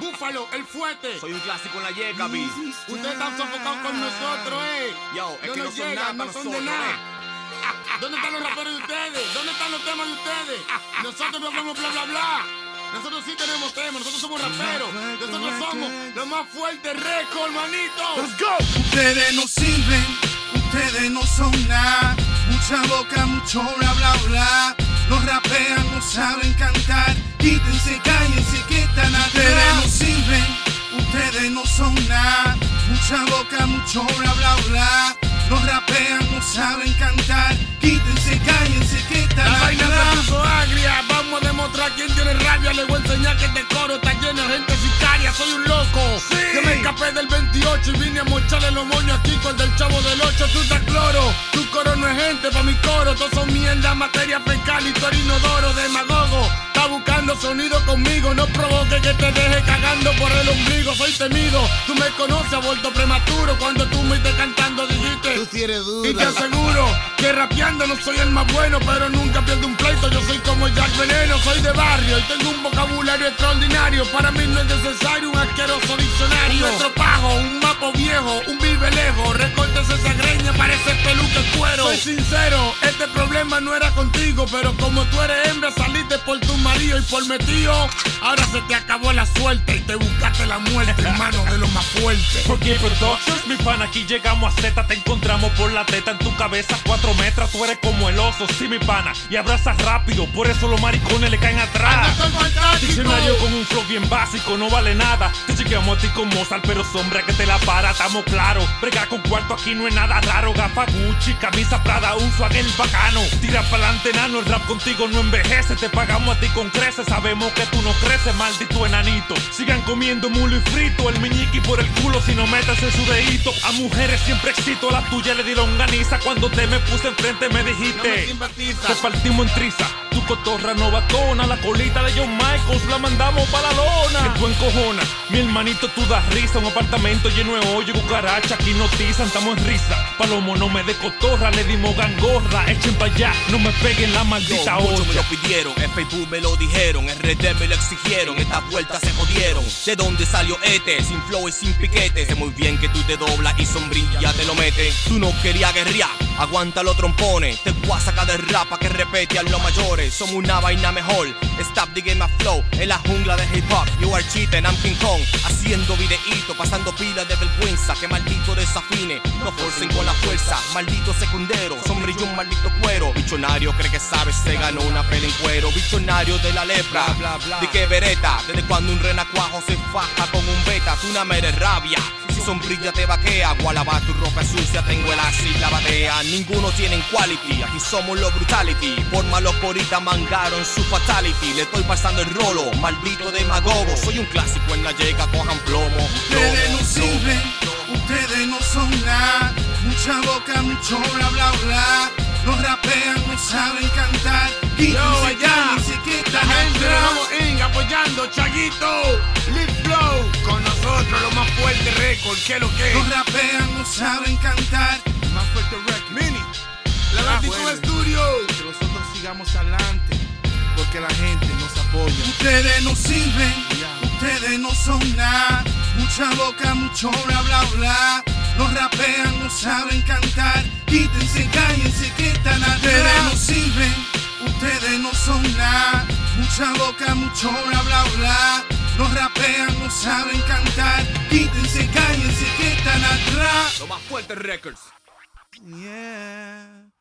Búfalo, el fuerte. Soy un clásico en la yeca, B. Ustedes están sofocados con nosotros, eh. Yo, es no que no nos son llegan, nada no son de nada. eh. ¿Dónde están los raperos de ustedes? ¿Dónde están los temas de ustedes? Nosotros no hacemos bla bla bla. Nosotros sí tenemos temas, nosotros somos raperos. Nosotros somos los más fuertes récord, manito. Let's go. Ustedes no sirven, ustedes no son nada. Mucha boca, mucho bla bla bla. Los rapean, no saben cantar. Quítense, cállense, que están atrás. Ustedes no sirven, ustedes no son nada. Mucha boca, mucho bla bla bla. Los rapean, no saben cantar. Quítense, cállense, que están La vaina se puso agria, vamos a demostrar quién tiene rabia. Le voy a enseñar que este coro está lleno de gente sicaria. Soy un loco. Yo me escapé del 28 y vine a mocharle los moños aquí con el del chavo del 8. Tú estás cloro, tu coro no es gente pa' mi coro. Todos son mierda, materia fecal y tu inodoro, demagogo. Está buscando sonido conmigo, no provoque que te deje cagando por el ombligo. Soy temido, tú me conoces, aborto prematuro. Cuando tú me estés cantando dijiste. Tú sí eres duro. Y te aseguro que rapeando no soy el más bueno, pero nunca pierdo un pleito. Yo soy como Jack Veneno, soy de barrio y tengo un vocabulario extraordinario. Para mí no es necesario un asqueroso diccionario. Un vive lejos. Esa greña, parece peluque cuero. Soy sincero, este problema no era contigo, pero como tú eres hembra, saliste por tu marido y por mi tío. Ahora se te acabó la suerte y te buscaste la muerte en manos de los más fuertes. Porque Productions, mi pan, aquí llegamos a Z, te encontramos por la teta en tu cabeza, cuatro metros, tú eres como el oso, sí mi pana, y abrazas rápido, por eso los maricones le caen atrás. Diccionario con un flow bien básico, no vale nada. Te chequeamos a ti con Mozart, pero sombra que te la para, estamos claros. Bregar con cuarto aquí no es nada raro. Gafa Gucci, camisa Prada, un swag el bacano. Tira pa'lante, nano, el rap contigo no envejece. Te pagamos a ti con creces, sabemos que tú no creces, maldito enanito. Sigan comiendo mulo y frito, el miñiqui por el culo si no metes en su dedito. A mujeres siempre excito, a la tuya le di longaniza. Cuando te me puse enfrente me No me dijiste. Te partimos en triza, tu cotorra novatona, la colita de John La mandamos pa' la lona. Que tú encojona, mi hermanito tú das risa, un apartamento lleno de hoyo y cucaracha, aquí notizan, estamos en risa. Palomo no me de cotorra, le dimos gangorra, echen pa' allá, no me peguen la maldita Yo, me lo pidieron, en Facebook me lo dijeron, en RD me lo exigieron, estas vueltas se jodieron. ¿De dónde salió este? Sin flow y sin piquete. Sé muy bien que tú te doblas y sombrilla te lo metes. Tú no querías guerrear, aguanta los trompones. Te voy a sacar de rapa que repete a los mayores. Somos una vaina mejor. Stop the game flow en la jungla de hip hop. You are cheating, I'm King Kong. Haciendo videíto, pasando pilas de vergüenza. Que maldito desafine, no forcen con la fuerza. Maldito secundero, sombrillo un maldito cuero. Bichonario cree que sabe, se ganó una pela en cuero. Bichonario de la lepra, bla bla. De que vereta, desde cuando un renacuajo se faja con un beta, tú una mere rabia. Sombrilla te vaquea, gualaba tu ropa sucia, tengo el así la batea. Ninguno tienen quality, aquí somos los brutality. Por malos poritas mangaron su fatality. Le estoy pasando el rolo, maldito demagogo. Soy un clásico en la llega, cojan plomo. Ustedes no sirven, plomo. ustedes no son nada. Mucha boca, mucho bla bla bla. Los rapean, no saben cantar. Yo, Quítense, allá, cállense, que la gente. Vamos Inc. apoyando, Chaguito, lo que Los rapean, no saben cantar. más fuerte récord. Mini, la Ah, Vertigo bueno. Studio. Que nosotros sigamos adelante. Porque la gente nos apoya. Ustedes no sirven, ustedes no son nada. Mucha boca, mucho bla bla bla. Los rapean, no saben cantar. Quítense, cállense, que están atrás. Ustedes no sirven, ustedes no son nada. Mucha boca, mucho bla bla bla. No rapean, no saben cantar. Quítense, cállense, que están atrás. Lo más fuerte, records. Yeah.